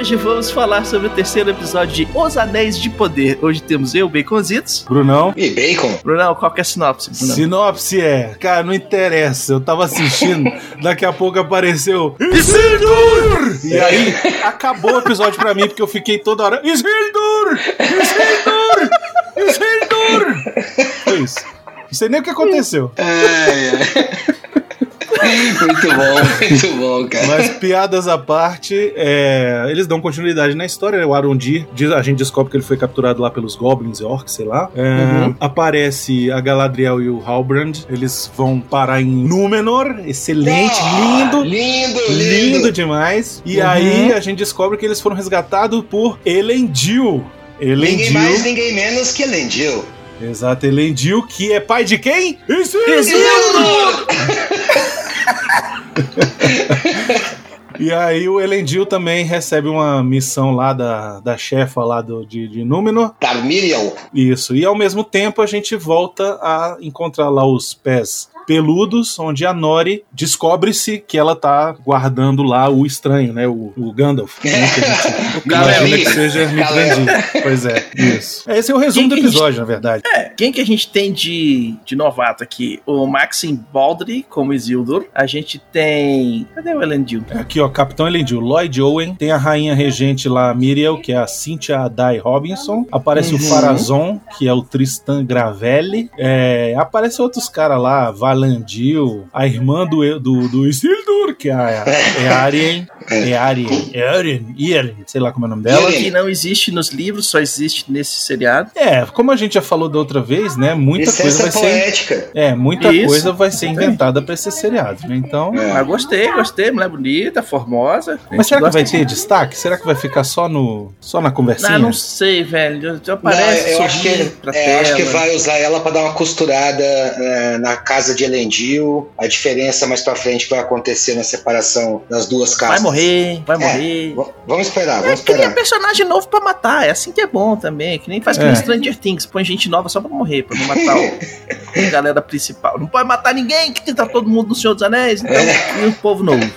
Hoje vamos falar sobre o terceiro episódio de Os Anéis de Poder. Hoje temos eu, Baconzitos. Brunão. E Bacon. Brunão, qual que é a sinopse? Brunão? Sinopse é, cara, não interessa. Eu tava assistindo, daqui a pouco apareceu Isildur! E aí acabou o episódio pra mim, porque eu fiquei toda hora Isildur! Isildur! Isildur! Foi isso. Não sei nem o que aconteceu. É, é. muito bom, muito bom, cara. Mas piadas à parte, é, eles dão continuidade na história. Né? O Arondir, a gente descobre que ele foi capturado lá pelos Goblins e Orcs, sei lá. É, uhum. Aparece a Galadriel e o Halbrand. Eles vão parar em Númenor. Excelente, oh, lindo, lindo. Lindo, lindo. demais. E uhum. aí a gente descobre que eles foram resgatados por Elendil. Elendil. Ninguém mais, ninguém menos que Elendil. Exato, Elendil, que é pai de quem? Isildur! E aí o Elendil também recebe uma missão lá da, da chefa lá do, de, de Númenor. Tarmiriel. Isso. E ao mesmo tempo a gente volta a encontrar lá os pés peludos, onde a Nori descobre-se que ela tá guardando lá o estranho, né? O, o Gandalf. Né, que a gente imagina que seja. Pois é, isso. Esse é o resumo do episódio, gente, na verdade. É, quem que a gente tem de, de novato aqui? O Maxim Baldry, como Isildur. A gente tem... Cadê o Elendil? Aqui, ó, Capitão Elendil. Lloyd Owen. Tem a rainha regente lá, Miriel, que é a Cynthia Dai Robinson. Aparece uhum. o Farazon, que é o Tristan Gravelli. É, aparece outros caras lá, Val Landil, a irmã do, do, do Isildur, que é a, é a Arien. É Arien, é Arien, sei lá como é o nome dela. Que não existe nos livros, só existe nesse seriado. É, como a gente já falou da outra vez, né? Muita Licença coisa vai poética. ser. É, muita Isso. coisa vai ser inventada pra esse seriado, né? Então. É. Mas gostei, gostei, mulher bonita, formosa. Mas será que vai ter destaque? Será que vai ficar só no só na conversinha? Não, não sei, velho. Já aparece não, eu acho que, é, acho que vai usar ela para dar uma costurada é, na casa de Elendil. A diferença mais pra frente vai acontecer na separação das duas casas. Vai morrer, vai é, morrer. Vamos esperar, vamos é, esperar. Cria personagem novo pra matar, é assim que é bom também. Que nem faz com é. Stranger Things, põe gente nova só pra morrer, pra não matar o, a galera principal. Não pode matar ninguém, que tá todo mundo no Senhor dos Anéis, então é. o povo novo.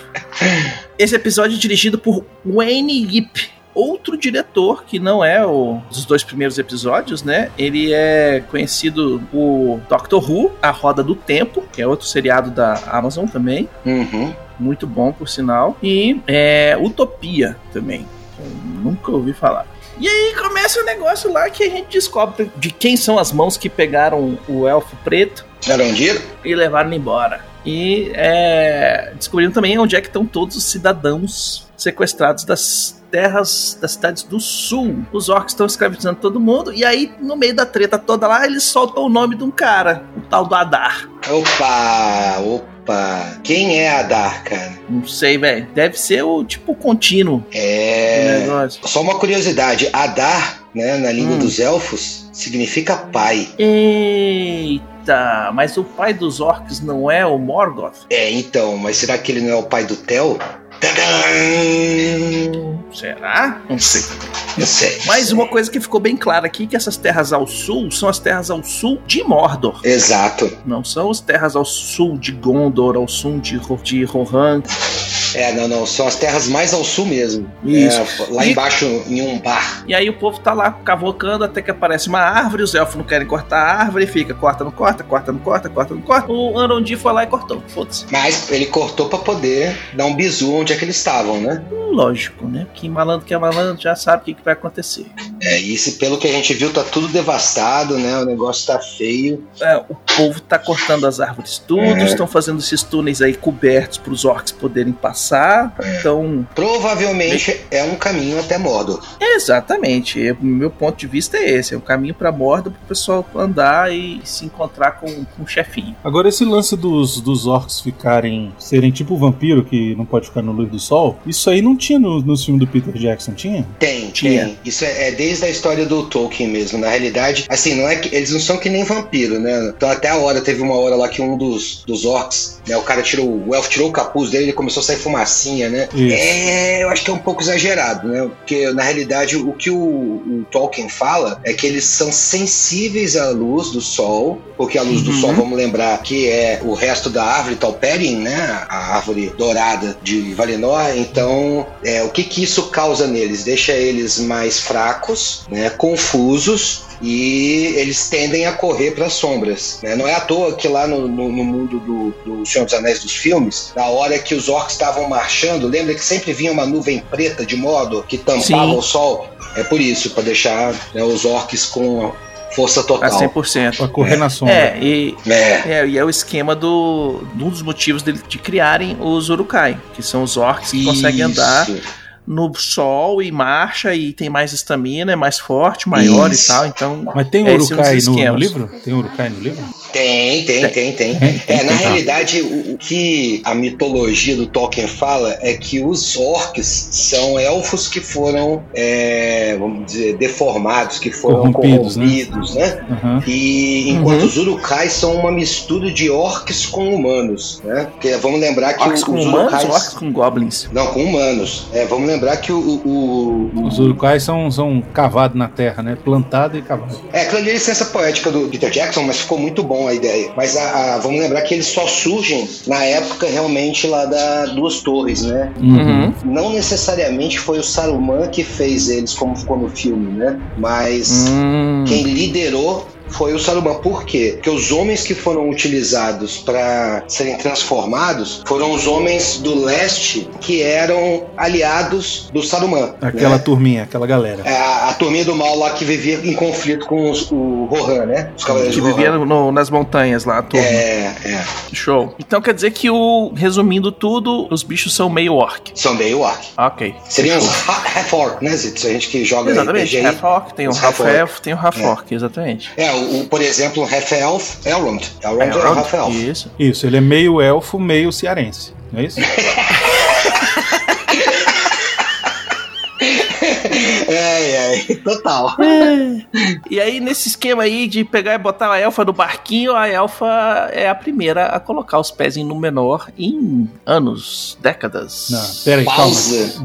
Esse episódio é dirigido por Wayne Yip outro diretor que não é o dos dois primeiros episódios, né? Ele é conhecido por Doctor Who, A Roda do Tempo, que é outro seriado da Amazon também. Uhum. Muito bom, por sinal. E é, Utopia também. Eu nunca ouvi falar. E aí começa o negócio lá que a gente descobre de quem são as mãos que pegaram o elfo preto. Arondir? E levaram embora. E é, descobrindo também onde é que estão todos os cidadãos sequestrados das terras das cidades do sul. Os orcs estão escravizando todo mundo, e aí, no meio da treta toda lá, eles soltam o nome de um cara, o tal do Adar. Opa, opa. Quem é Adar, cara? Não sei, velho. Deve ser o tipo contínuo. É. Só uma curiosidade: Adar, né, na língua hum. dos elfos, significa pai. Eita, mas o pai dos orcs não é o Morgoth? É, então, mas será que ele não é o pai do Tel? Será? Não sei. Não sei. Mas uma coisa que ficou bem clara aqui que essas terras ao sul são as terras ao sul de Mordor. Exato. Não são as terras ao sul de Gondor, ao sul de, de Rohan. É, não, não. São as terras mais ao sul mesmo. Isso. É, lá e... embaixo, em um bar. E aí o povo tá lá cavocando até que aparece uma árvore. Os elfos não querem cortar a árvore. Fica, corta, não corta, corta, não corta, corta, não corta. O Arondir foi lá e cortou. Foda-se. Mas ele cortou pra poder dar um bizu onde é que eles estavam, né? Lógico, né? Que malandro que é malandro já sabe o que, que vai acontecer. É, e esse, pelo que a gente viu, tá tudo devastado, né? O negócio tá feio. É, o povo tá cortando as árvores tudo, é. estão fazendo esses túneis aí cobertos para os orcs poderem passar. É. Então. Provavelmente é um caminho até Mordor. Exatamente. O meu ponto de vista é esse: é um caminho para Mordor pro pessoal andar e se encontrar com, com um chefinho. Agora, esse lance dos, dos orcs ficarem. serem tipo vampiro que não pode ficar no luz do sol, isso aí não tinha no, no filme do Peter Jackson, tinha? Tem, tinha. Tem. Isso é, é desde a história do Tolkien mesmo. Na realidade, assim, não é que eles não são que nem vampiro, né? Então até a hora, teve uma hora lá que um dos, dos orcs, né? O cara tirou, o elfo tirou o capuz dele e começou a sair fumacinha, né? Isso. É, eu acho que é um pouco exagerado, né? Porque na realidade o que o, o, Tolkien fala é que eles são sensíveis à luz do sol, porque a luz uhum. do sol, vamos lembrar, que é o resto da árvore Talperin, né? A árvore dourada de Valinor. Então, é, o que que isso causa neles? Deixa eles mais fracos, né? Confusos e eles tendem a correr para as sombras. Né? Não é à toa que lá no, no, no mundo do, do, Senhor dos Anéis dos filmes, na hora que os orcs estavam marchando, lembra que sempre vinha uma nuvem preta de modo que tampava Sim. o sol? É por isso, para deixar né, os orcs com força total. A 100%. Pra correr é. na sombra. É, e é. é, e é o esquema do. Um dos motivos dele, de criarem os Urukai, que são os orcs que Isso. conseguem andar no sol e marcha e tem mais estamina, é mais forte, maior Isso. e tal. Então, mas tem é Urukai no, no, livro? Tem Urukai no livro? Tem, tem, tem, tem. É, na realidade, o, o, que a mitologia do Tolkien fala é que os orcs são elfos que foram, é, vamos dizer, deformados, que foram corrompidos, né? corrompidos né? né? Uhum. E enquanto uhum. os Urukais são uma mistura de orcs com humanos, né? Porque vamos lembrar que orcs os, com os humanos, Urukais... orcs com goblins. Não, com humanos. É, vamos lembrar que o, o, o os Urukais são, são cavados na terra, né? Plantado e cavado. É, aquilo ali é licença poética do Peter Jackson, mas ficou muito bom a ideia. Mas a, a, vamos lembrar que eles só surgem na época realmente lá da Duas Torres, né? Uhum. Não necessariamente foi o Saruman que fez eles, como ficou no filme, né? Mas uhum. quem liderou foi o Saruman. Por quê? Porque os homens que foram utilizados para serem transformados foram os homens do leste que eram aliados do Saruman. Aquela né? turminha, aquela galera. É, a, a, turminha do mal lá que vivia em conflito com os, o Rohan, né? Os cavaleiros que vivia no, nas montanhas lá, a turma. É, é. Show. Então quer dizer que o, resumindo tudo, os bichos são meio orc. São meio orc. Ok. Seriam os half-orc, né, Zitz? A gente que joga Exatamente, half-orc, tem o half-elf, tem o half-orc, é. exatamente. É, o, por exemplo, Half-Elf, Elrond. Elrond, Elrond é Half-Elf. Isso. Isso, ele é meio elfo, meio cearense. Não é isso? É, é, total. É. E aí, nesse esquema aí de pegar e botar a elfa no barquinho, a elfa é a primeira a colocar os pés em Númenor em anos, décadas. Não, peraí, calma.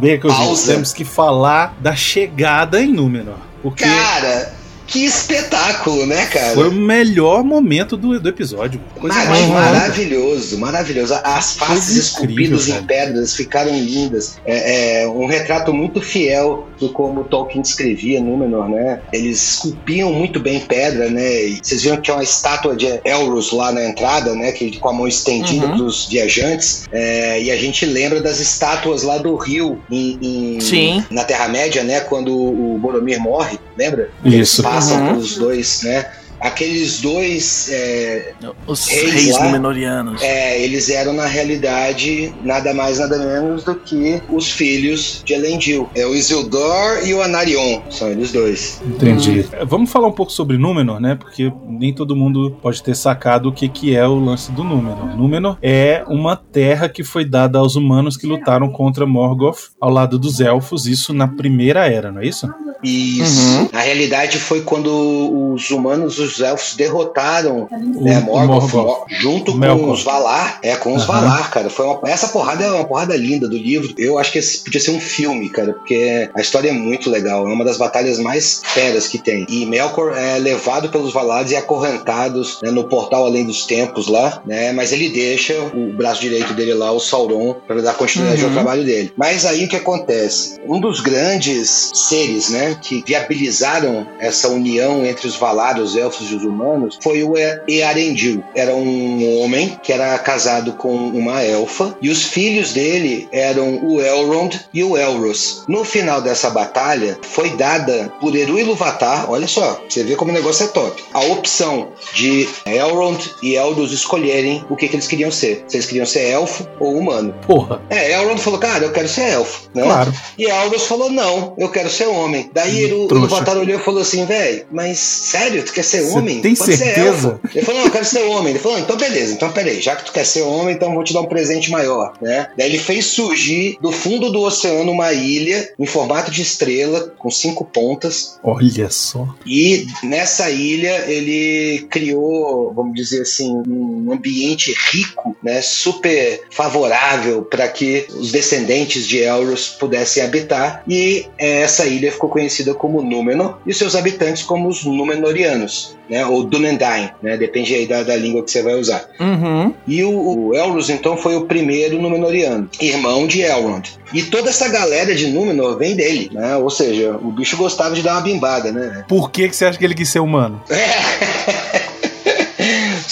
Vem que temos que falar da chegada em Númenor. Porque... Cara, que espetáculo, né, cara? Foi o melhor momento do, do episódio. Coisa Mar maravilhoso, maravilhoso. As faces esculpidas em pedras ficaram lindas. É, é, um retrato muito fiel do como Tolkien escrevia Númenor, né? Eles esculpiam muito bem pedra, né? E vocês viram que é uma estátua de Elros lá na entrada, né? Que com a mão estendida uhum. para os viajantes. É, e a gente lembra das estátuas lá do rio em, em Sim. na Terra-média, né? Quando o Boromir morre, lembra? Isso passam uhum. os dois, né? Aqueles dois é, os reis, reis lá, númenorianos é, eles eram na realidade nada mais nada menos do que os filhos de Elendil. É o Isildur e o Anarion. São eles dois. Entendi. Hum. vamos falar um pouco sobre Númenor né? Porque nem todo mundo pode ter sacado o que, que é o lance do Númenor. Númenor é uma terra que foi dada aos humanos que lutaram contra Morgoth ao lado dos elfos isso na primeira era não é isso? Isso. Uhum. Na realidade foi quando os humanos, os elfos derrotaram o, né, Morgoth, Morgoth. junto com os Valar. É, com os uhum. Valar, cara. Foi uma, essa porrada é uma porrada linda do livro. Eu acho que esse podia ser um filme, cara, porque a história é muito legal. É uma das batalhas mais feras que tem. E Melkor é levado pelos Valares e acorrentados né, no portal além dos tempos lá, né? Mas ele deixa o braço direito dele lá, o Sauron, para dar continuidade uhum. ao trabalho dele. Mas aí o que acontece? Um dos grandes seres, né? né, que viabilizaram essa união entre os Valar, os elfos e os humanos, foi o Earendil. Era um homem que era casado com uma elfa e os filhos dele eram o Elrond e o Elros. No final dessa batalha, foi dada por Eru Iluvatar, olha só, você vê como o negócio é top, a opção de Elrond e Elros escolherem o que, que eles queriam ser. Se eles queriam ser elfo ou humano. Porra. É, Elrond falou, cara, eu quero ser elfo, né? Claro. E Elros falou, não, eu quero ser homem. Daí Eru. Iluvatar olhou e falou assim, velho, mas sério, tu quer ser homem? tem Pode ser certeza? elfo. Ele falou, não, eu quero ser homem. Ele falou, então beleza, então peraí, já que tu quer ser homem, então eu vou te dar um presente maior, né? Daí ele fez surgir do fundo do oceano uma ilha em formato de estrela, com cinco pontas, Olha só. e nessa ilha ele criou, vamos dizer assim, um ambiente rico, né, super favorável para que os descendentes de Elros pudessem habitar. E essa ilha ficou conhecida como Númenor e seus habitantes como os Númenorianos, né, ou Dúnedain, né, depende aí da, da língua que você vai usar. Uhum. E o, o Elros, então, foi o primeiro Númenoriano, irmão de Elrond. E toda essa galera de Númenor vem dele, né? Ou seja, o bicho gostava de dar uma bimbada, né? Por que, que você acha que ele quis ser humano?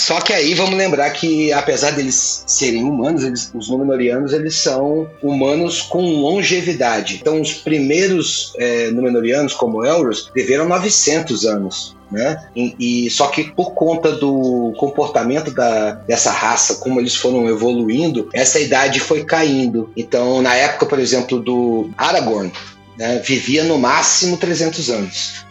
Só que aí vamos lembrar que, apesar deles serem humanos, eles- os Númenóreanos eles são humanos com longevidade. Então, os primeiros é, Númenóreanos, como Elros, viveram 900 anos. Né? E, e- só que por conta do comportamento da, dessa raça, como eles foram evoluindo, essa idade foi caindo. Então, na época, por exemplo, do Aragorn, né, vivia no máximo 300 anos.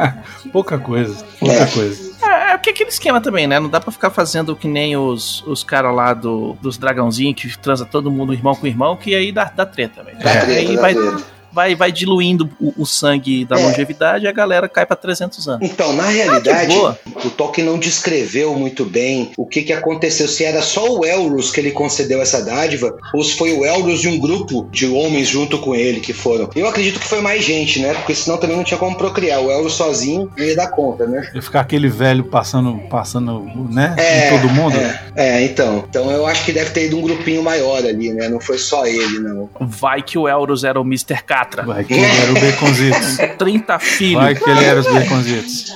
Pouca coisa. Pouca É. coisa. É, é porque aquele esquema também, né? Não dá pra ficar fazendo que nem os, os caras lá do, dos dragãozinhos que transa todo mundo irmão com irmão, que aí dá, dá treta, velho. É. aí dá vai, treta. vai, vai diluindo o, o sangue da É. longevidade e a galera cai pra 300 anos. Então, na realidade, boa. O Tolkien não descreveu muito bem o que, que aconteceu, se era só o Elros que ele concedeu essa dádiva, ou se foi o Elros e um grupo de homens junto com ele que foram. Eu acredito que foi mais gente, né? Porque senão também não tinha como procriar. O Elros sozinho não ia dar conta, né? Ia ficar aquele velho passando, passando, né? É, em todo mundo. É, é, então. Então eu acho que deve ter ido um grupinho maior ali, né? Não foi só ele, não. Vai que o Elros era o Mr. Catra. Vai que ele era o Baconzitos. 30 filhos. Vai que ele era os Baconzitos.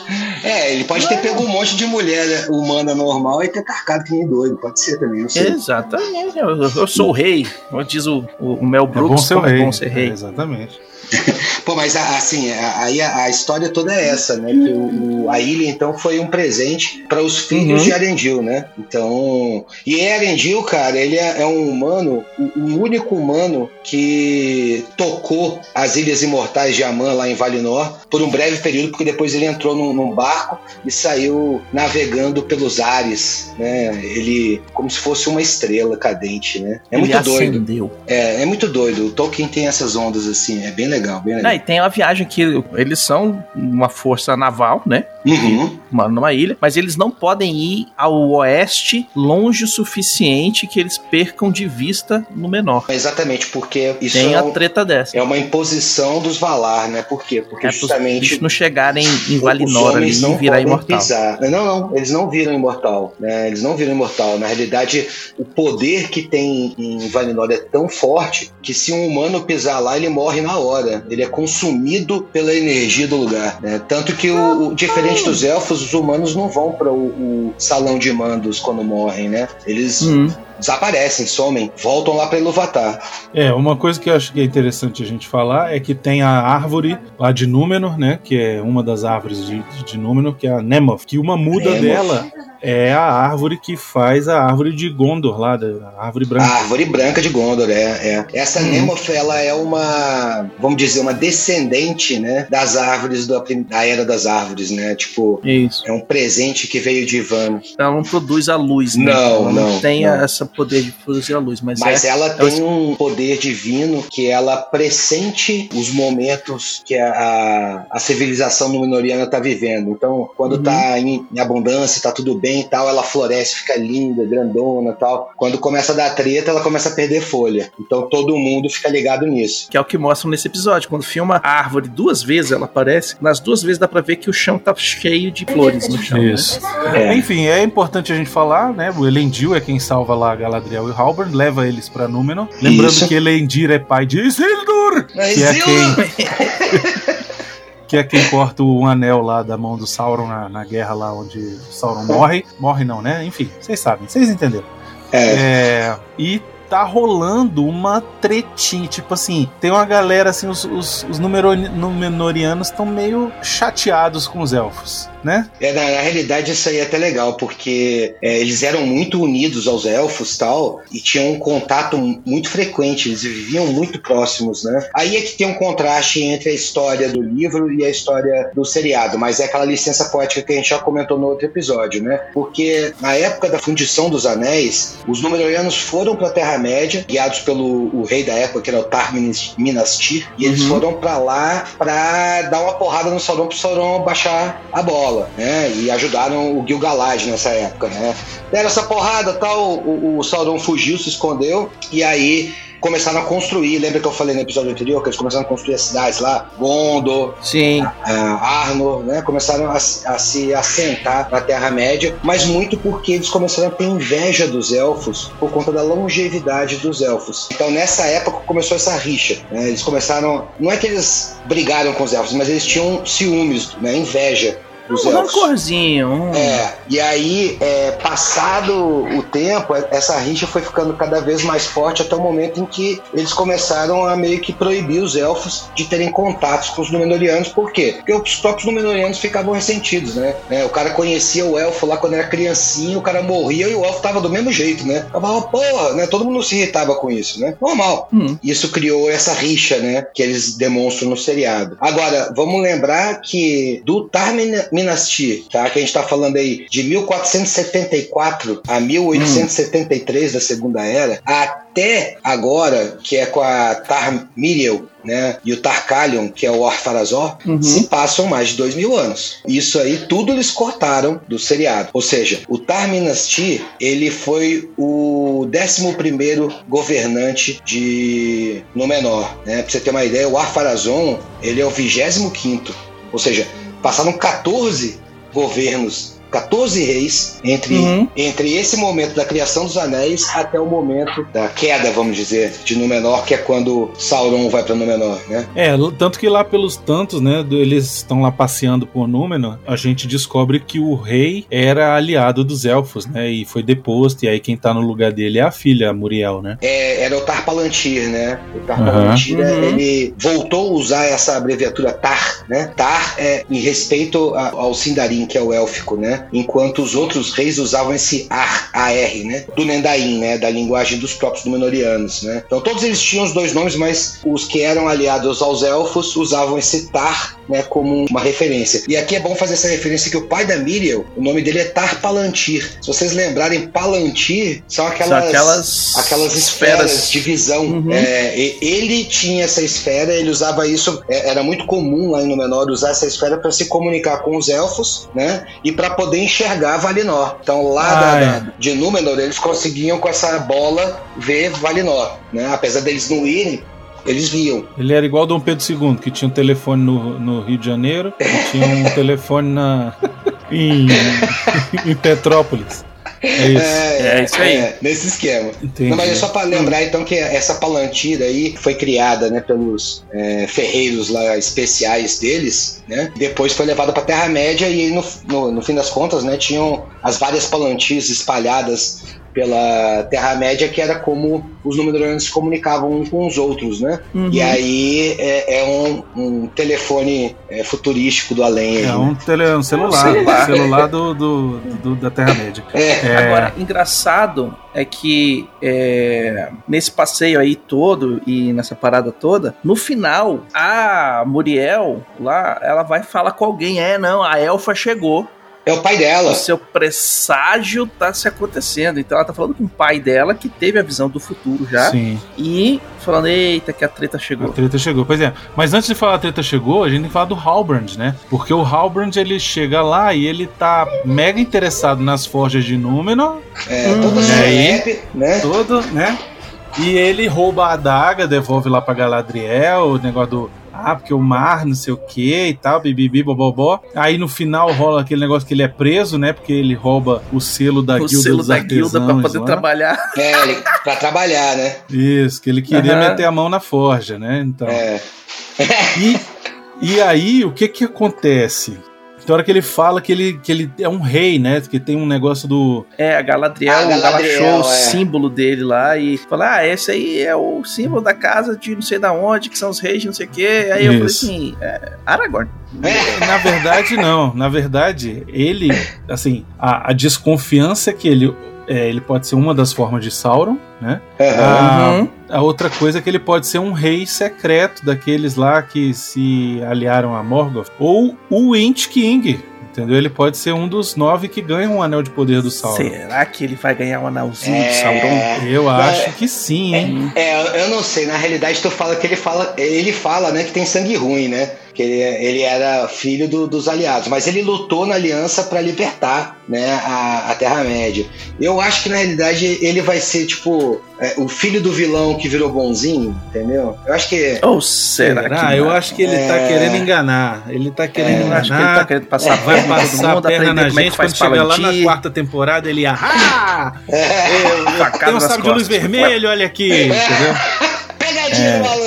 É, ele pode ter pego um monte de mulher humana normal e ter carcado que nem doido. Pode ser também, não sei. Exatamente. Eu, eu sou o rei. Como diz o, o, o Mel É Brooks. bom ser o como é rei. bom ser É, rei. exatamente. Pô, mas assim, a- aí a, a história toda é essa, né? Que o, o- a ilha, então, foi um presente para os filhos Uhum. de Arendil, né? Então. E Arendil, cara, ele é, é um humano, o, o único humano que tocou as Ilhas Imortais de Amã lá em Valinor por um breve período, porque depois ele entrou num, num barco e saiu navegando pelos ares, né? Ele, como se fosse uma estrela cadente, né? É Ele muito doido. acendeu. É, é muito doido. O Tolkien tem essas ondas assim, é bem legal, bem legal. Não, e tem uma viagem que eles são uma força naval, né? Uhum. Uma, numa ilha, mas eles não podem ir ao oeste longe o suficiente que eles percam de vista no menor. Exatamente, porque isso tem é, a um- treta dessa. é uma imposição dos Valar, né? Por quê? Porque É justamente bichos não chegarem em Valinor ali não virar imortal. pisar. Não, não, eles não viram imortal, né? Eles não viram imortal. Na realidade, o poder que tem em Valinor é tão forte que se um humano pisar lá, ele morre na hora. Ele é consumido pela energia do lugar, né? Tanto que o, o- diferente dos elfos, os humanos não vão para o, o salão de mandos quando morrem, né? Eles Hum. desaparecem, somem, voltam lá para Iluvatar. É, uma coisa que eu acho que é interessante a gente falar é que tem a árvore lá de Númenor, né? Que é uma das árvores de, de Númenor, que é a Nemoth. Que uma muda Nemoth. dela é a árvore que faz a árvore de Gondor lá, da a árvore A branca. árvore branca de Gondor, é. é. Essa Nemoth, ela é uma, vamos dizer, uma descendente, né, das árvores da, da Era das Árvores, né? Tipo, Isso. é um presente que veio de Ivan. Ela não produz a luz, né? Não, ela não, tem não. essa poder de produzir a luz, mas, Mas é. ela é tem um poder divino que ela pressente os momentos que a, a, a civilização númenoriana está vivendo. Então, quando Uhum. tá em, em abundância, tá tudo bem e tal, ela floresce, fica linda, grandona e tal. Quando começa a dar treta, ela começa a perder folha. Então todo mundo fica ligado nisso. Que é o que mostram nesse episódio. Quando filma a árvore duas vezes, ela aparece. Nas duas vezes dá pra ver que o chão tá cheio de flores no chão. né? Isso. É. Enfim, é importante a gente falar, né? O Elendil é quem salva lá Galadriel e Halbrand, leva eles pra Númenor. Lembrando Isso. que Elendil é pai de Isildur, Mas que é quem que é quem corta o anel lá da mão do Sauron na, na guerra lá onde Sauron morre. Morre não, né? Enfim, vocês sabem, vocês entenderam. É. É, e tá rolando uma tretinha. Tipo assim, tem uma galera, assim, os, os, os Númenóreanos estão meio chateados com os elfos, né? É, na, na realidade, isso aí é até legal, porque é, eles eram muito unidos aos elfos tal, e tinham um contato muito frequente, eles viviam muito próximos, né? Aí é que tem um contraste entre a história do livro e a história do seriado, mas é aquela licença poética que a gente já comentou no outro episódio, né? Porque na época da fundição dos anéis, os Númenóreanos foram para a Terra-média, guiados pelo o rei da época, que era o Tar Minas- Minastir, e eles Uhum. foram para lá para dar uma porrada no Sauron pro Sauron baixar a bola, né? E ajudaram o Gil-galad nessa época, né? Deram essa porrada, tal, o, o Sauron fugiu, se escondeu, e aí começaram a construir. Lembra que eu falei no episódio anterior que eles começaram a construir as cidades lá? Gondor, Sim. Arnor, né? Começaram a, a se assentar na Terra-média, mas muito porque eles começaram a ter inveja dos elfos por conta da longevidade dos elfos. Então nessa época começou essa rixa. né? Eles começaram. Não é que eles brigaram com os elfos, mas eles tinham ciúmes, né? Inveja dos Um elfos. rancorzinho. É, e aí, é, passado o tempo, essa rixa foi ficando cada vez mais forte até o momento em que eles começaram a meio que proibir os elfos de terem contatos com os Númenóreanos. Por quê? Porque os próprios Númenóreanos ficavam ressentidos, né? É, o cara conhecia o elfo lá quando era criancinha, o cara morria e o elfo tava do mesmo jeito, né? Eu falava, porra, né? Todo mundo se irritava com isso, né? Normal. Hum. Isso criou essa rixa, né? Que eles demonstram no seriado. Agora, vamos lembrar que do Tar Mina- Minastir, tá? Que a gente tá falando aí de 1474 a 1873 da Segunda Era, até agora, que é com a Tar Miriel, né? E o Tarkalion, que é o Orfarazor, Uhum. se passam mais de dois mil anos. Isso aí tudo eles cortaram do seriado. Ou seja, o Tar Minastir, ele foi o 11º governante de Númenor, né? Pra você ter uma ideia, o Arpharazon, ele é o 25º. Ou seja, passaram 14 governos 14 reis entre, Uhum. entre esse momento da criação dos anéis até o momento da queda, vamos dizer, de Númenor, que é quando Sauron vai para Númenor, né? É, tanto que lá pelos tantos, né, eles estão lá passeando por Númenor, a gente descobre que o rei era aliado dos elfos, né, e foi deposto, e aí quem tá no lugar dele é a filha, a Muriel, né? É, era o Tar Palantir, né? O Tar. Palantir, Uhum. ele voltou a usar essa abreviatura Tar, né? Tar é em respeito a- ao Sindarin, que é o élfico, né? Enquanto os outros reis usavam esse Ar, AR, né? Do Nendain, né? Da linguagem dos próprios Númenóreanos, né? Então todos eles tinham os dois nomes, mas os que eram aliados aos elfos usavam esse Tar, né? Como uma referência. E aqui é bom fazer essa referência que o pai da Miriel, o nome dele é Tar Palantir. Se vocês lembrarem, Palantir são aquelas, São aquelas, aquelas esferas de visão. Uhum. É, e- ele tinha essa esfera, ele usava isso, é, era muito comum lá em Númenor usar essa esfera para se comunicar com os elfos, né? E para poder enxergar Valinor. Então lá Ah, da- é. da- de Númenor eles conseguiam com essa bola ver Valinor, né? Apesar deles não irem, eles viam. Ele era igual Dom Pedro II, que tinha um telefone no, no Rio de Janeiro e tinha um telefone na, em, em Petrópolis. É isso. É isso aí. é, nesse esquema. Entendi. Não, mas é só para lembrar então que essa palantira aí foi criada, né, pelos é, ferreiros lá especiais deles, né? Depois foi levada para Terra Média e no, no, no fim das contas, né, tinham as várias palantirs espalhadas pela Terra Média que era como os Númenóreanos se comunicavam uns com os outros, né? Uhum. E aí é, é um, um telefone é, futurístico do além. aí, É né? um, tele, um celular, celular. celular, do, do, do- da Terra-média. É, É, Agora, engraçado é que é, nesse passeio aí todo e nessa parada toda, no final, a Muriel lá, ela vai falar com alguém. É, não, a elfa chegou. É o pai dela. O seu presságio tá se acontecendo. Então ela tá falando com o pai dela, que teve a visão do futuro já. sim, E falando, eita, que a treta a chegou. treta chegou. Pois é, mas antes de falar a treta chegou, a gente tem que falar do Halbrand, né? Porque o Halbrand, ele chega lá e ele tá mega interessado nas forjas de Númenor, É, Hum. E aí? rap, né? todo, né? E ele rouba a adaga, devolve lá pra Galadriel, o negócio do. Ah, porque o mar, não sei o que e tal, bibibi, bobobó. Aí no final rola aquele negócio que ele é preso, né? Porque ele rouba o selo da O guilda selo dos da guilda pra poder lá. trabalhar. É, ele- pra trabalhar, né? Isso, que ele queria Aham. meter a mão na forja, né? Então. É. E E aí, o que que acontece? Tem hora que ele fala que ele, que ele é um rei, né? Que tem um negócio do. É, a Galadriel, Ah, ela Galadriel, achou o é. símbolo dele lá e falou: Ah, esse aí é o símbolo da casa de não sei da onde, que são os reis, de não sei o quê. Aí eu falei Isso. assim: é, Aragorn. Na verdade, não. Na verdade, ele, assim, a, a desconfiança é que ele, é, ele pode ser uma das formas de Sauron, né? Aham. A, Uhum. a outra coisa é que ele pode ser um rei secreto daqueles lá que se aliaram a Morgoth. Ou o Int King, entendeu? Ele pode ser um dos nove que ganham o Anel de Poder do Sauron. Será que ele vai ganhar um anelzinho de É. Sauron? Eu acho que sim, hein? É, eu- eu não sei, na realidade tu fala que ele fala, ele fala, né, que tem sangue ruim, né? Que ele, ele era filho do- dos aliados, mas ele lutou na aliança pra libertar, né, a, a Terra-média. Eu acho que na realidade ele vai ser tipo é, o filho do vilão que virou bonzinho, entendeu? Eu acho que Ou será, Será? que não? Eu acho que ele tá É. querendo enganar. Ele tá querendo Eu enganar. acho que ele tá querendo passar a Vai perna passar a mundo, perna aprender na é gente faz quando chegar lá na quarta temporada ele ah, Facada tem um sabre de luz vermelho, olha aqui, entendeu? pegadinha, malandro.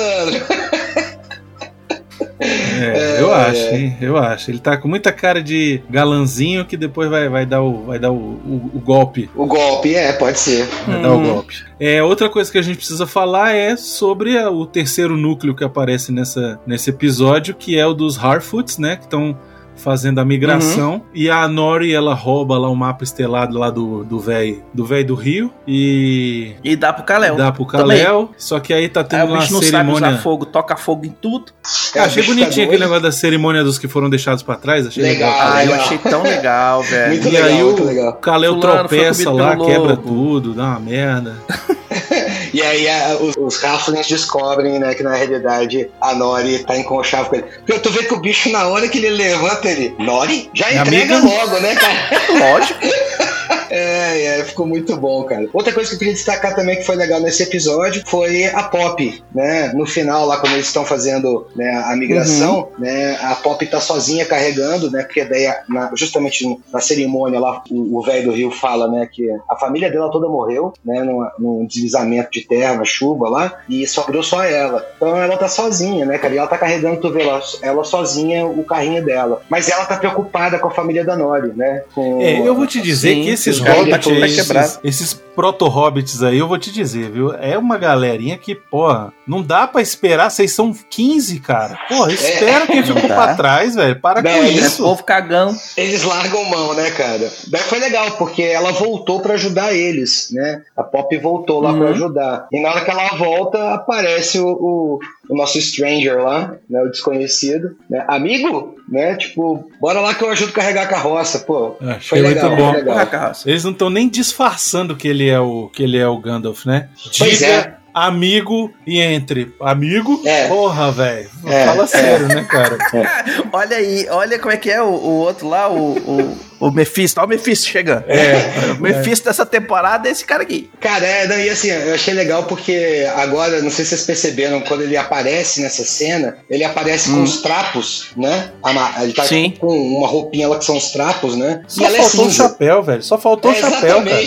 Eu acho, hein? Eu acho. Ele tá com muita cara de galanzinho que depois vai, vai dar, o, vai dar o, o- o golpe. O golpe, é, pode ser. Vai dar o Hum. golpe. É, outra coisa que a gente precisa falar é sobre a- o terceiro núcleo que aparece nessa, nesse episódio, que é o dos Harfoots, né? Que estão fazendo a migração. E a Nori, ela rouba lá o mapa estelado lá do do velho do, véio do Rio e E dá pro Kalel. dá pro. Kalel. Só que aí tá Aí tendo o uma bicho não sabe cerimônia... usar fogo, toca fogo em tudo. Eu achei É, bicho tá bonitinho aquele negócio da cerimônia dos que foram deixados pra trás. Achei legal. Legal. Ah, eu achei tão legal, velho. Muito e legal, aí o legal. Kalel Fulano tropeça lá, quebra tudo, dá uma merda. E aí a- os, os Halflings descobrem, né, que na realidade a Nori tá enconchava com ele. Porque tu vê que o bicho, na hora que ele levanta, ele. Nori? Já entrega amiga? logo, né, cara? Lógico. É, é, ficou muito bom, cara. Outra coisa que eu queria destacar também que foi legal nesse episódio foi a Pop, né? No final, lá quando eles estão fazendo né, a migração, né? A Pop tá sozinha carregando, né? Porque daí, na- justamente na cerimônia lá, o velho do Rio fala, né? Que a família dela toda morreu, né? Num, num deslizamento de terra, na chuva lá, e sobrou só ela. Então ela tá sozinha, né, cara? E ela tá carregando, tu vê lá, ela sozinha, o carrinho dela. Mas ela tá preocupada com a família da Nori, né? Com É, eu vou te dizer Sim, que esses o tá esses, esses proto-hobbits aí, eu vou te dizer, viu? É uma galerinha que, porra, não dá pra esperar, vocês são 15, cara. Porra, espera quem ficou dá. pra trás, velho. Para Não, com eles É isso. povo cagão. Eles largam mão, né, cara? Daí foi legal, porque ela voltou pra ajudar eles, né? A Pop voltou lá Uhum. pra ajudar. E na hora que ela volta, aparece o, o, o nosso Stranger lá, né? O desconhecido. Né? Amigo, né? Tipo, bora lá que eu ajudo a carregar a carroça, pô. Achei Foi legal, muito bom. foi legal. Eles não estão nem disfarçando que ele é o que ele é o Gandalf, né? Pois Diga é. Amigo e entre. Amigo? É. Porra, velho. É, Fala é. sério, né, cara? Olha aí, olha como é que é o, o outro lá, o, o, o Mephisto. Olha o Mephisto chegando. É. O Mephisto dessa temporada é esse cara aqui. Cara, é, não, e assim, eu achei legal porque agora, não sei se vocês perceberam, quando ele aparece nessa cena, ele aparece com os trapos, né? Ele tá Hum. Sim. com uma roupinha lá que são os trapos, né? Só e ela é faltou o cinza. chapéu, velho. Só faltou o É, chapéu, cara.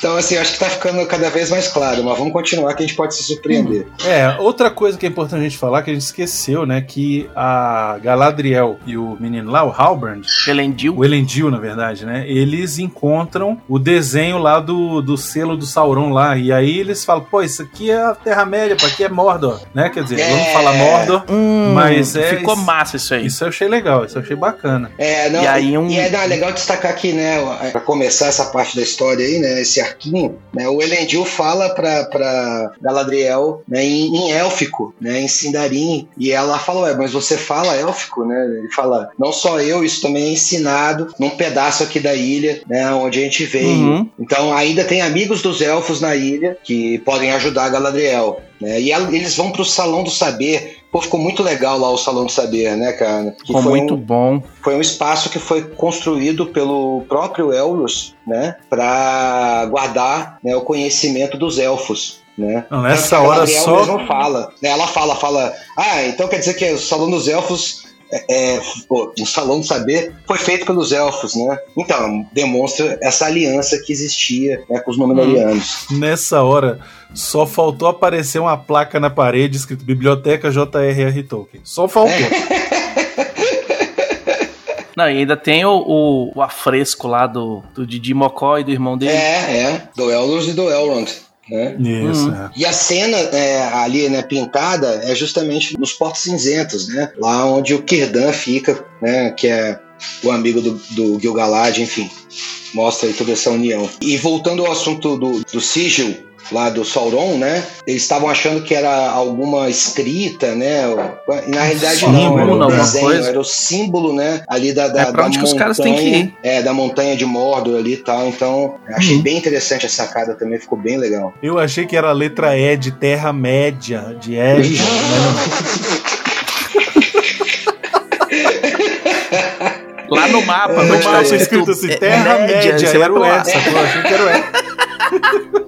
Então, assim, acho que tá ficando cada vez mais claro, mas vamos continuar que a gente pode se surpreender. É, outra coisa que é importante a gente falar, que a gente esqueceu, né? Que a Galadriel e o menino lá, o Halbrand, Elendil. o Elendil, na verdade, né? Eles encontram o desenho lá do, do selo do Sauron lá. E aí eles falam, pô, isso aqui é a Terra-média, pô, aqui é Mordor, né? Quer dizer, É. vamos falar Mordor. Hum, Mas é ficou isso- massa isso aí. Isso eu achei legal, isso eu achei bacana. É, não, E aí um- e é não, é legal destacar aqui, né, pra começar essa parte da história aí, né, esse arquinho, né, o Elendil fala pra Galadriel, né, em, em élfico, né, em Sindarin, e ela fala, ué, mas você fala élfico, né, ele fala, não só eu, isso também é ensinado num pedaço aqui da ilha, né, onde a gente veio. Uhum. Então ainda tem amigos dos elfos na ilha que podem ajudar Galadriel. Né? E eles vão pro Salão do Saber. Pô, ficou muito legal lá o Salão do Saber, né, cara? Que Ficou foi muito um, bom. foi um espaço que foi construído pelo próprio Elros, né, para guardar né, o conhecimento dos elfos. Né? Não, nessa hora Galadriel só- mesmo fala, né, ela fala, fala, ah, então quer dizer que o Salão dos Elfos é, é, o Salão do Saber foi feito pelos elfos, né? Então, demonstra essa aliança que existia né, com os Númenóreanos. Nessa hora, só faltou aparecer uma placa na parede escrito Biblioteca J.R.R. Tolkien. Só faltou. Não, e ainda tem o, o, o afresco lá do, do Didi Mocó e do irmão dele. É, é. Do Elros e do Elrond. Né? Isso, é. E a cena é, ali, né, pintada, é justamente nos Portos Cinzentos, né? Lá onde o Kirdan fica, né? Que é o amigo do, do Gil-galad, enfim. Mostra aí toda essa união. E voltando ao assunto do, do sigil, lá do Sauron, né? Eles estavam achando que era alguma escrita, né? E na realidade não, era o alguma desenho, coisa. era o símbolo, né? Ali da, da, É pra da onde que os caras têm que ir. É, da montanha de Mordor ali e tal. Então, achei Uhum. bem interessante a sacada também, ficou bem legal. Eu achei que era a letra E de Terra-média, de Ed. Lá no mapa, No onde tá mapa escrito assim, Terra-média, você vai era o. E, sacou? Eu achei que era o E.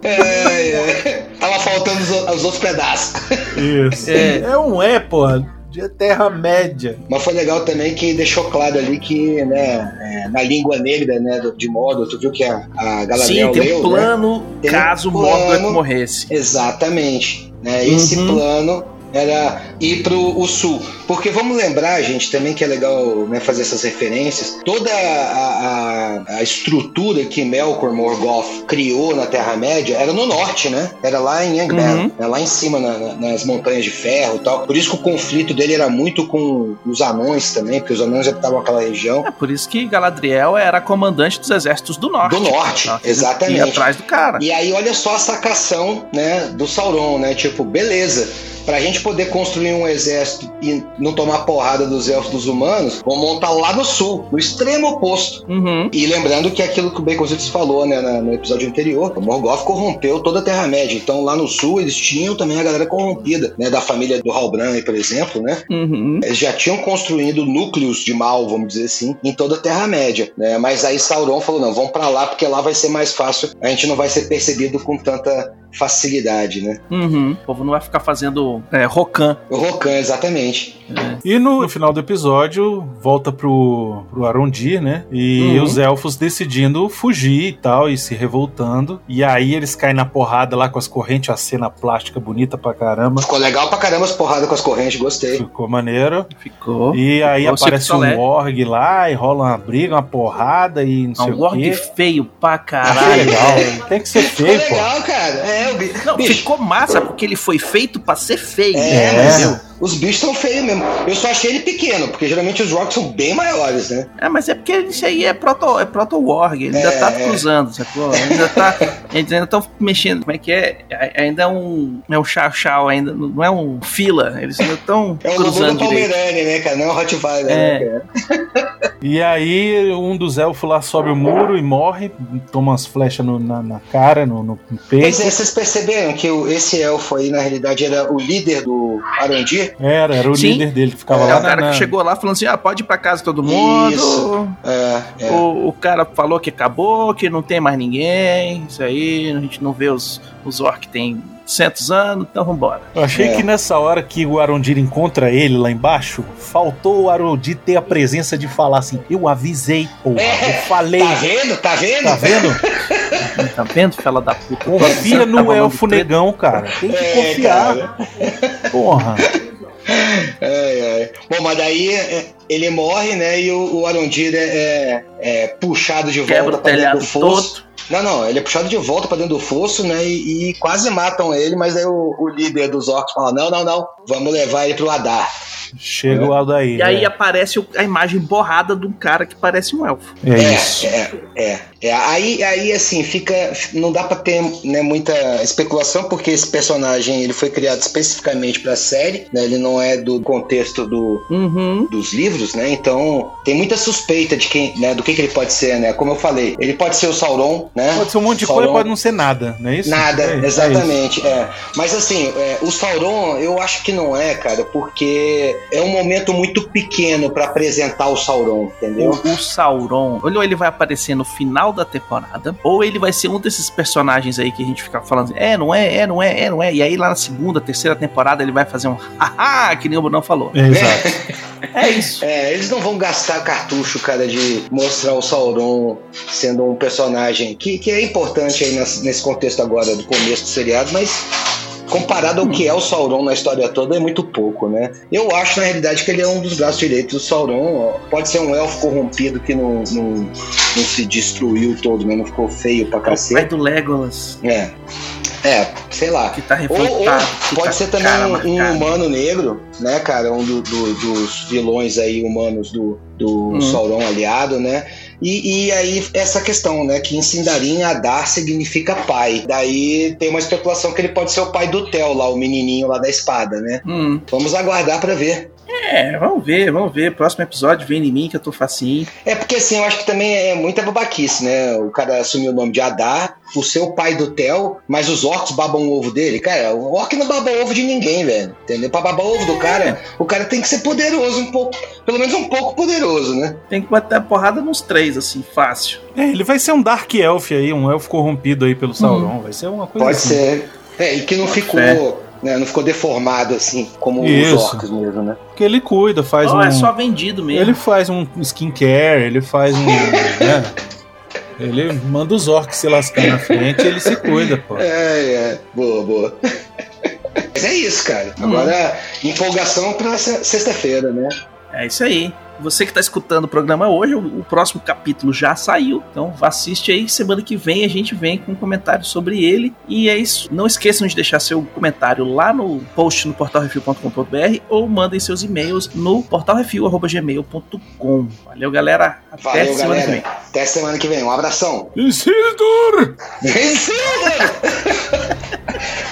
É, é. Tava faltando os, os outros pedaços. Isso. É. É, um E, porra, de Terra-média. Mas foi legal também que deixou claro ali que, né, é, na língua negra, né, de Mordor, tu viu que a, a Galadriel Sim, tem leu, um né? plano um caso plano. Mordor morresse. Exatamente. Né? Esse Uhum. plano era ir pro o sul. Porque vamos lembrar, gente, também que é legal né, fazer essas referências. Toda a, a, a estrutura que Melkor Morgoth criou na Terra-média era no norte, né? Era lá em Angband, Uhum. né, lá em cima, na- na- nas montanhas de ferro e tal. Por isso que o conflito dele era muito com os anões também, porque os anões habitavam aquela região. É por isso que Galadriel era comandante dos exércitos do norte. Do norte, Ela exatamente. Ia atrás do cara. E aí, olha só a sacação, né, do Sauron, né? Tipo, beleza. Pra gente poder construir um exército e não tomar porrada dos elfos dos humanos, vamos montar lá no sul, no extremo oposto. Uhum. E lembrando que aquilo que o Baconzitos falou, né, no episódio anterior, o Morgoth corrompeu toda a Terra-média. Então lá no sul eles tinham também a galera corrompida, né, da família do Halbrand, por exemplo, né? Uhum. Eles já tinham construído núcleos de mal, vamos dizer assim, em toda a Terra-média, né? Mas aí Sauron falou: não, vamos pra lá porque lá vai ser mais fácil, a gente não vai ser percebido com tanta facilidade, né? Uhum. O povo não vai ficar fazendo é, rocan. Rocan, exatamente. E no, no final do episódio, volta pro, pro Arondir, né? E Uhum. os elfos decidindo fugir e tal, e se revoltando. E aí eles caem na porrada lá com as correntes, a cena plástica bonita pra caramba. Ficou legal pra caramba as porradas com as correntes, gostei. Ficou maneiro. Ficou. E aí o aparece um org lá e rola uma briga, uma porrada e não É sei um o org quê. feio pra Ah, caralho. legal. velho. Tem que ser Ficou feio, pô. legal, cara. É, o bi- Não, bicho, ficou massa porque ele foi feito pra ser feio. É, É. mas os bichos são feios mesmo. Eu só achei ele pequeno, porque geralmente os rocks são bem maiores, né? É, mas é porque isso aí é proto, é proto warg, ele ainda É, tá é. cruzando, sacou? Ainda tá, eles ainda estão mexendo, como é que é? Ainda é um, é um chau chau ainda, não é um fila, eles ainda estão É do cruzando direito. Pomerânia, né, cara? Não é o Rottweiler, É. né, cara? E aí um dos elfos lá sobe o muro e morre, toma umas flechas no- na, na cara, no, no peito. É, vocês perceberam que o- esse elfo aí, na realidade, era o líder do Arondir? Era, era o Sim. líder dele que ficava É lá o cara na, que chegou lá falando assim: ah, pode ir pra casa todo mundo. Isso. É, é. O, o cara falou que acabou, que não tem mais ninguém. Isso aí, a gente não vê os, os orcs tem centos anos, então vambora. Eu achei É. que nessa hora que o Arondir encontra ele lá embaixo, faltou o Arondir ter a presença de falar assim: Eu avisei, porra, É, eu falei. Tá vendo? Tá vendo? Tá vendo? Tá vendo, fela da puta? Confia no elfo negão, cara. Tem que É, confiar. cara. Porra. É, é. Bom, mas daí é, ele morre, né? E o, o é, é- é puxado de volta Quebra pra dentro do fosso. todo. Não, não, ele é puxado de volta pra dentro do fosso, né? E, e quase matam ele, mas aí o, o líder dos orcs fala: não, não, não, vamos levar ele pro Adar. Chega o Aldair. E aí é. aparece a imagem borrada de um cara que parece um elfo. É isso. É, é, é. Aí, aí assim, fica. Não dá pra ter né, muita especulação, porque esse personagem ele foi criado especificamente pra série, né? Ele não é do contexto do, Uhum. dos livros, né? Então tem muita suspeita de quem, né, do que, que ele pode ser, né? Como eu falei, ele pode ser o Sauron, né? Pode ser um monte de Sauron- coisa, pode não ser nada, não é isso? Nada, É, é exatamente. É, Mas assim, é, o Sauron, eu acho que não é, cara, porque é um momento muito pequeno para apresentar o Sauron, entendeu? O, o Sauron, ou ele vai aparecer no final da temporada, ou ele vai ser um desses personagens aí que a gente fica falando assim, é, não é, é, não é, é, não é. E aí lá na segunda, terceira temporada ele vai fazer um haha, que nem o Brunão falou. É, exato. é isso. É, eles não vão gastar cartucho, cara, de mostrar o Sauron sendo um personagem que, que é importante aí nesse contexto agora do começo do seriado, mas comparado ao que é o Sauron na história toda, é muito pouco, né? Eu acho, na realidade, que ele é um dos braços direitos do Sauron. Pode ser um elfo corrompido que não, não, não se destruiu todo, né? Não ficou feio pra cacete. É o pai do Legolas. É. É, sei lá. Que tá ou, ou pode tá ser também um, um, humano negro, né, cara? Um do, do, dos vilões aí humanos do, do hum. Sauron aliado, né? E, e, aí, essa questão, né? Que em Sindarin, Adar significa pai. Daí tem uma especulação que ele pode ser o pai do Theo lá, o menininho lá da espada, né? Hum. Vamos aguardar para ver. É, vamos ver, vamos ver. Próximo episódio, vem em mim que eu tô facinho. É porque assim, eu acho que também é muita babaquice, né? O cara assumiu o nome de Adar, o seu pai do Theo, mas os orcs babam o ovo dele. Cara, o orc não baba ovo de ninguém, velho. Entendeu? Pra babar o ovo do cara, é. o cara tem que ser poderoso um pouco. Pelo menos um pouco poderoso, né? Tem que bater a porrada nos três, assim, fácil. É, ele vai ser um Dark Elf aí, um elfo corrompido aí pelo Sauron. Uhum. Vai ser uma coisa Pode assim. ser. É, e que não ficou. Né, não ficou deformado assim, como Isso. os orcs mesmo, né? Porque ele cuida, faz oh, um. É só vendido mesmo. Ele faz um skincare, ele faz um. né? Ele manda os orcs se lascar na frente e ele se cuida, pô. É, é. Boa, boa. Mas é isso, cara. Agora, hum. empolgação pra sexta-feira, né? É isso aí. Você que está escutando o programa hoje, o, próximo capítulo já saiu. Então assiste aí. Semana que vem a gente vem com um comentário sobre ele. E é isso. Não esqueçam de deixar seu comentário lá no post no portalrefil.com.br ou mandem seus e-mails no portalrefil.gmail.com. Valeu, galera. Até Valeu, semana galera. que vem. Até semana que vem. Um abração. Isildur! Isildur!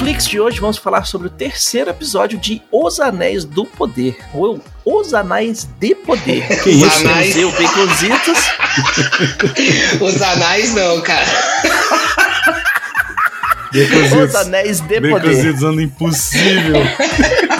Reflex de hoje vamos falar sobre o terceiro episódio de Os Anéis do Poder, ou Os Anéis de Poder. Que Os isso? Anéis... Eu, Baconzitos. Os Anéis não, cara. Os Anéis de Poder. Baconzitos anda impossível.